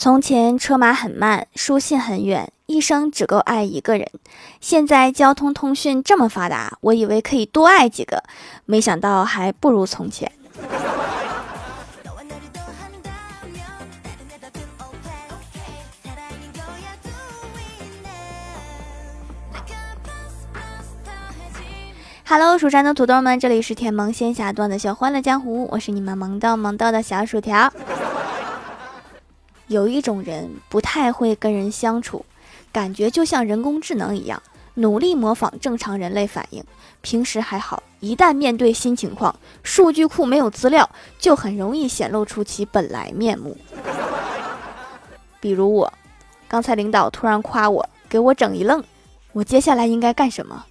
从前车马很慢，书信很远，一生只够爱一个人。现在交通通讯这么发达，我以为可以多爱几个，没想到还不如从前。Hello，蜀山的土豆们，这里是甜萌仙侠段的小欢乐江湖，我是你们萌到萌到的小薯条。有一种人不太会跟人相处，感觉就像人工智能一样，努力模仿正常人类反应。平时还好，一旦面对新情况，数据库没有资料，就很容易显露出其本来面目。比如我，刚才领导突然夸我，给我整一愣，我接下来应该干什么？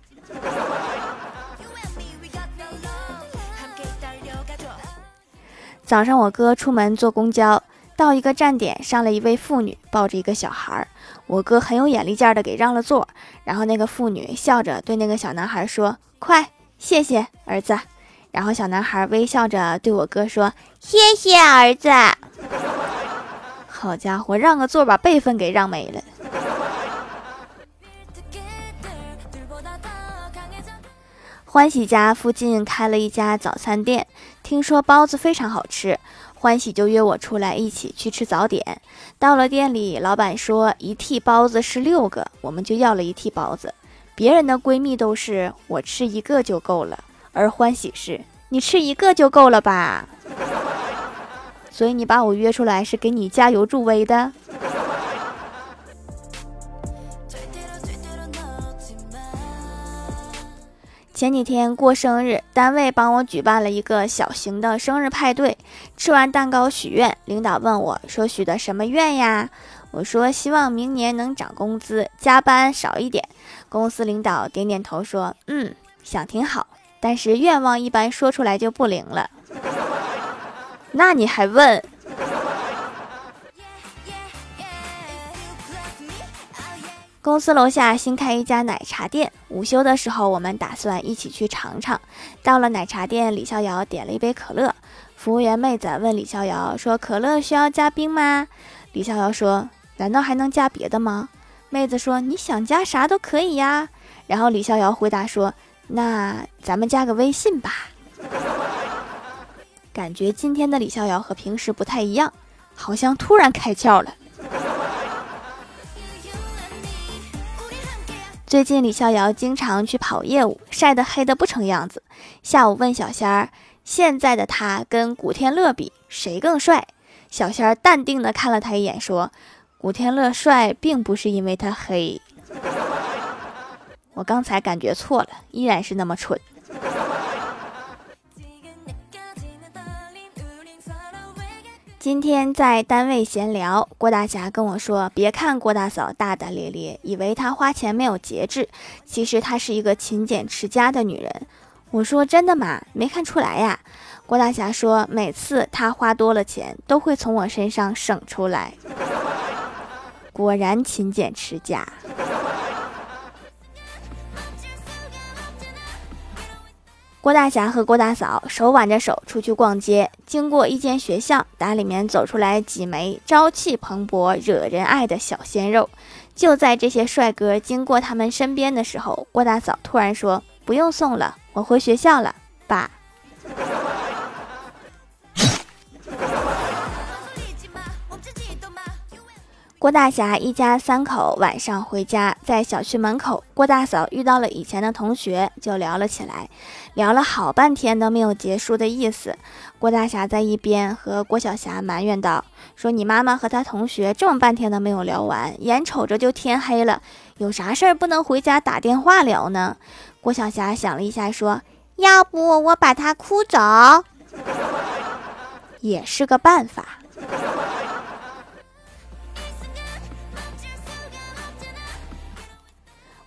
早上我哥出门坐公交。到一个站点，上了一位妇女，抱着一个小孩儿。我哥很有眼力劲儿的给让了座，然后那个妇女笑着对那个小男孩说：“快，谢谢儿子。”然后小男孩微笑着对我哥说：“谢谢儿子。”好家伙，让个座把辈分给让没了。欢喜家附近开了一家早餐店，听说包子非常好吃。欢喜就约我出来一起去吃早点。到了店里，老板说一屉包子是六个，我们就要了一屉包子。别人的闺蜜都是我吃一个就够了，而欢喜是你吃一个就够了吧？所以你把我约出来是给你加油助威的。前几天过生日，单位帮我举办了一个小型的生日派对。吃完蛋糕许愿，领导问我说：“许的什么愿呀？”我说：“希望明年能涨工资，加班少一点。”公司领导点点头说：“嗯，想挺好，但是愿望一般说出来就不灵了。”那你还问？公司楼下新开一家奶茶店，午休的时候，我们打算一起去尝尝。到了奶茶店，李逍遥点了一杯可乐。服务员妹子问李逍遥说：“可乐需要加冰吗？”李逍遥说：“难道还能加别的吗？”妹子说：“你想加啥都可以呀。”然后李逍遥回答说：“那咱们加个微信吧。”感觉今天的李逍遥和平时不太一样，好像突然开窍了。最近李逍遥经常去跑业务，晒得黑得不成样子。下午问小仙儿：“现在的他跟古天乐比，谁更帅？”小仙儿淡定地看了他一眼，说：“古天乐帅，并不是因为他黑。”我刚才感觉错了，依然是那么蠢。今天在单位闲聊，郭大侠跟我说：“别看郭大嫂大大咧咧，以为她花钱没有节制，其实她是一个勤俭持家的女人。”我说：“真的吗？没看出来呀。”郭大侠说：“每次她花多了钱，都会从我身上省出来。果然勤俭持家。”郭大侠和郭大嫂手挽着手出去逛街，经过一间学校，打里面走出来几枚朝气蓬勃、惹人爱的小鲜肉。就在这些帅哥经过他们身边的时候，郭大嫂突然说：“不用送了，我回学校了，爸。”郭大侠一家三口晚上回家，在小区门口，郭大嫂遇到了以前的同学，就聊了起来，聊了好半天都没有结束的意思。郭大侠在一边和郭小霞埋怨道：“说你妈妈和她同学这么半天都没有聊完，眼瞅着就天黑了，有啥事儿不能回家打电话聊呢？”郭小霞想了一下，说：“要不我把她哭走，也是个办法。”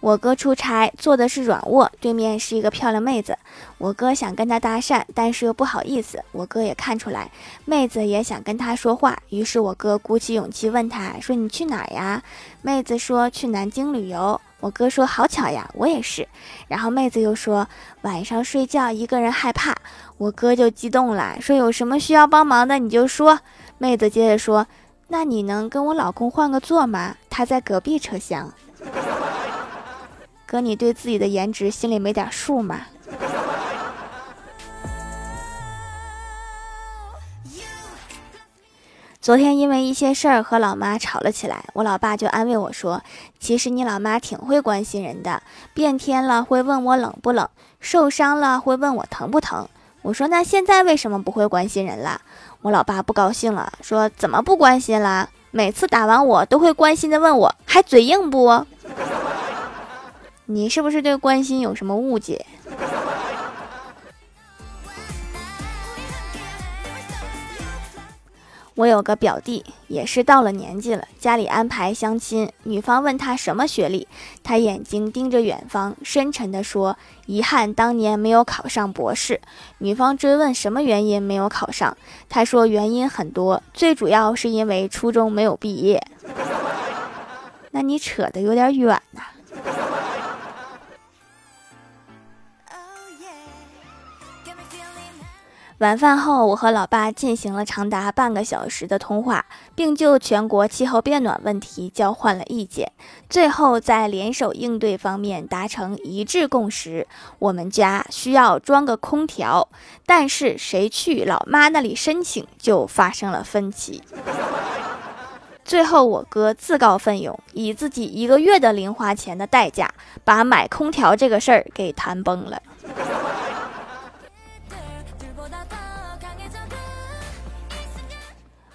我哥出差坐的是软卧，对面是一个漂亮妹子。我哥想跟她搭讪，但是又不好意思。我哥也看出来，妹子也想跟他说话，于是我哥鼓起勇气问她说：“你去哪儿呀？”妹子说：“去南京旅游。”我哥说：“好巧呀，我也是。”然后妹子又说：“晚上睡觉一个人害怕。”我哥就激动了，说：“有什么需要帮忙的你就说。”妹子接着说：“那你能跟我老公换个座吗？他在隔壁车厢。哥，你对自己的颜值心里没点数吗？昨天因为一些事儿和老妈吵了起来，我老爸就安慰我说：“其实你老妈挺会关心人的，变天了会问我冷不冷，受伤了会问我疼不疼。”我说：“那现在为什么不会关心人了？”我老爸不高兴了，说：“怎么不关心了？每次打完我都会关心的问我，还嘴硬不？你是不是对关心有什么误解？”我有个表弟，也是到了年纪了，家里安排相亲，女方问他什么学历，他眼睛盯着远方，深沉地说：“遗憾当年没有考上博士。”女方追问什么原因没有考上，他说原因很多，最主要是因为初中没有毕业。那你扯得有点远呐。晚饭后，我和老爸进行了长达半个小时的通话，并就全国气候变暖问题交换了意见。最后，在联手应对方面达成一致共识。我们家需要装个空调，但是谁去老妈那里申请就发生了分歧。最后，我哥自告奋勇，以自己一个月的零花钱的代价，把买空调这个事儿给谈崩了。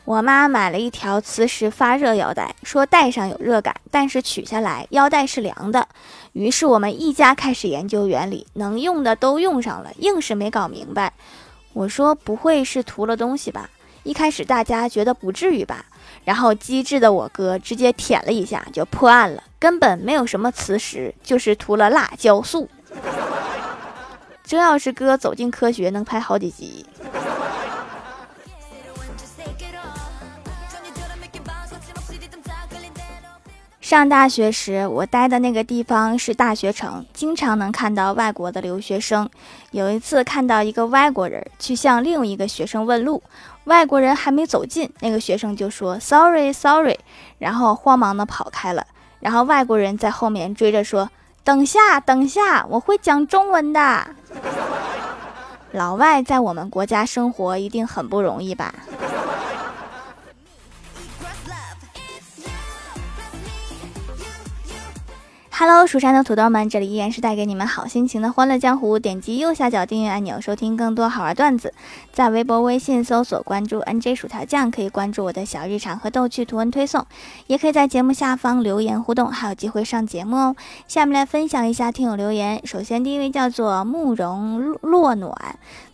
我妈买了一条磁石发热腰带，说戴上有热感，但是取下来腰带是凉的。于是我们一家开始研究原理，能用的都用上了，硬是没搞明白。我说不会是涂了东西吧？一开始大家觉得不至于吧，然后机智的我哥直接舔了一下就破案了，根本没有什么磁石，就是涂了辣椒素。这要是哥走进科学，能拍好几集。上大学时，我待的那个地方是大学城，经常能看到外国的留学生。有一次看到一个外国人去向另一个学生问路，外国人还没走近，那个学生就说 “sorry sorry”，然后慌忙的跑开了。然后外国人在后面追着说：“等下等下，我会讲中文的。”老外在我们国家生活一定很不容易吧？Hello，蜀山的土豆们，这里依然是带给你们好心情的欢乐江湖。点击右下角订阅按钮，收听更多好玩段子。在微博、微信搜索关注 NJ 薯条酱，可以关注我的小日常和逗趣图文推送，也可以在节目下方留言互动，还有机会上节目哦。下面来分享一下听友留言。首先，第一位叫做慕容落暖，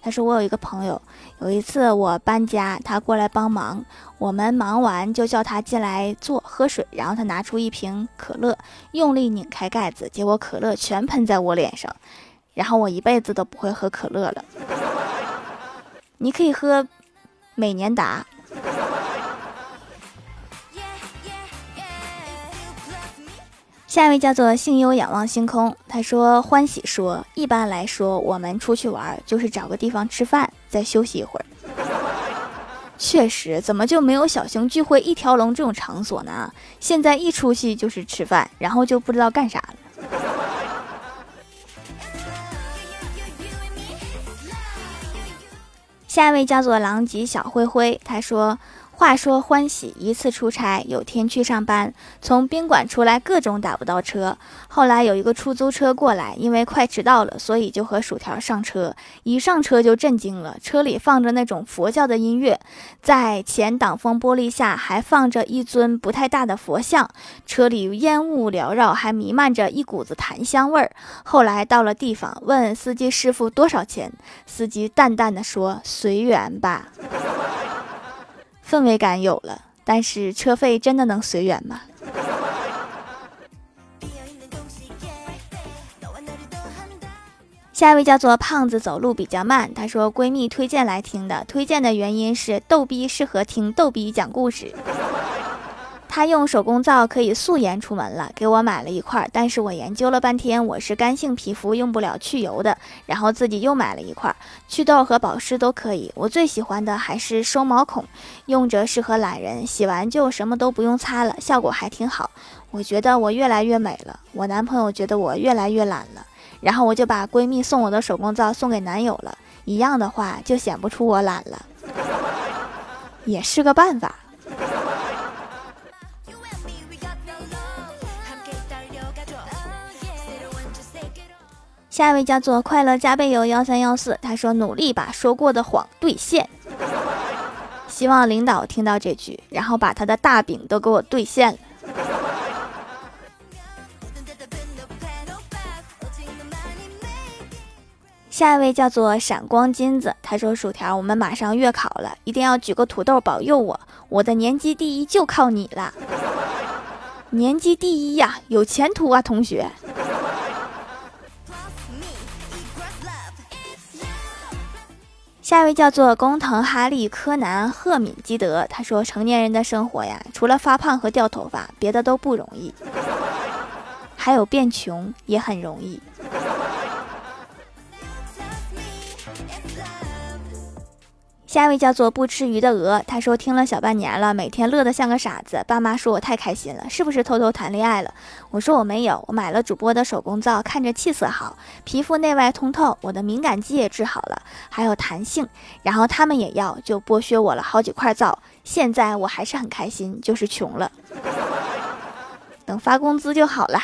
他说我有一个朋友，有一次我搬家，他过来帮忙。我们忙完就叫他进来坐喝水，然后他拿出一瓶可乐，用力拧开盖子，结果可乐全喷在我脸上，然后我一辈子都不会喝可乐了。你可以喝美年达。下一位叫做幸优仰望星空，他说欢喜说，一般来说我们出去玩就是找个地方吃饭，再休息一会儿。确实，怎么就没有小熊聚会一条龙这种场所呢？现在一出去就是吃饭，然后就不知道干啥了。下一位叫做狼藉小灰灰，他说。话说欢喜一次出差，有天去上班，从宾馆出来各种打不到车。后来有一个出租车过来，因为快迟到了，所以就和薯条上车。一上车就震惊了，车里放着那种佛教的音乐，在前挡风玻璃下还放着一尊不太大的佛像，车里烟雾缭绕，还弥漫着一股子檀香味儿。后来到了地方，问司机师傅多少钱，司机淡淡的说：“随缘吧。”氛围感有了，但是车费真的能随缘吗？下一位叫做胖子，走路比较慢。她说闺蜜推荐来听的，推荐的原因是逗逼适合听逗逼讲故事。他用手工皂可以素颜出门了，给我买了一块，但是我研究了半天，我是干性皮肤，用不了去油的，然后自己又买了一块，祛痘和保湿都可以。我最喜欢的还是收毛孔，用着适合懒人，洗完就什么都不用擦了，效果还挺好。我觉得我越来越美了，我男朋友觉得我越来越懒了，然后我就把闺蜜送我的手工皂送给男友了，一样的话就显不出我懒了，也是个办法。下一位叫做快乐加倍油幺三幺四，他说努力把说过的谎兑现，希望领导听到这句，然后把他的大饼都给我兑现了。下一位叫做闪光金子，他说薯条，我们马上月考了，一定要举个土豆保佑我，我的年级第一就靠你了，年级第一呀，有前途啊，同学。下一位叫做工藤哈利柯南赫敏基德，他说：“成年人的生活呀，除了发胖和掉头发，别的都不容易，还有变穷也很容易。”下一位叫做不吃鱼的鹅，他说听了小半年了，每天乐得像个傻子。爸妈说我太开心了，是不是偷偷谈恋爱了？我说我没有，我买了主播的手工皂，看着气色好，皮肤内外通透，我的敏感肌也治好了，还有弹性。然后他们也要，就剥削我了好几块皂。现在我还是很开心，就是穷了，等发工资就好了。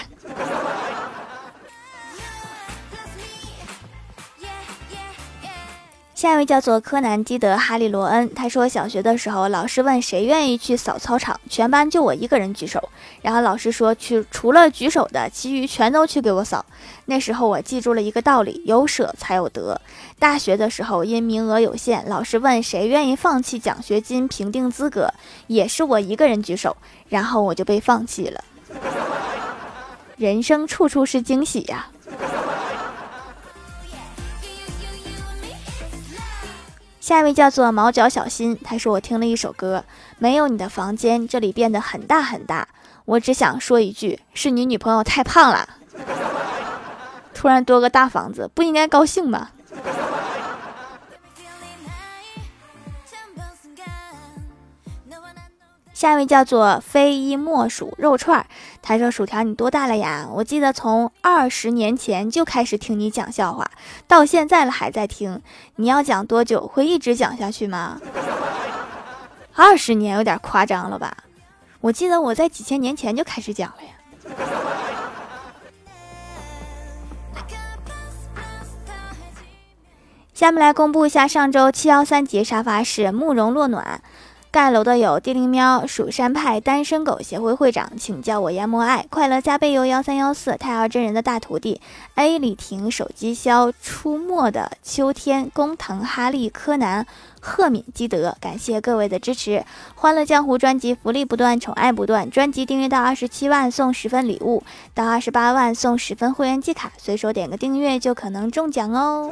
下一位叫做柯南基德哈利罗恩，他说小学的时候，老师问谁愿意去扫操场，全班就我一个人举手，然后老师说去除了举手的，其余全都去给我扫。那时候我记住了一个道理，有舍才有得。大学的时候因名额有限，老师问谁愿意放弃奖学金评定资格，也是我一个人举手，然后我就被放弃了。人生处处是惊喜呀。下一位叫做毛脚小新，他说我听了一首歌，没有你的房间，这里变得很大很大。我只想说一句，是你女朋友太胖了。突然多个大房子，不应该高兴吗？下一位叫做非一莫属肉串儿，他说：“薯条，你多大了呀？我记得从二十年前就开始听你讲笑话，到现在了还在听。你要讲多久？会一直讲下去吗？二十年有点夸张了吧？我记得我在几千年前就开始讲了呀。”下面来公布一下上周七幺三节沙发是慕容落暖。盖楼的有地灵喵、蜀山派单身狗协会会长，请叫我研磨爱快乐加倍油幺三幺四太二真人的大徒弟 A 李婷手机销出没的秋天工藤哈利柯南赫敏基德，感谢各位的支持！欢乐江湖专辑福利不断，宠爱不断，专辑订阅到二十七万送十份礼物，到二十八万送十份会员季卡，随手点个订阅就可能中奖哦！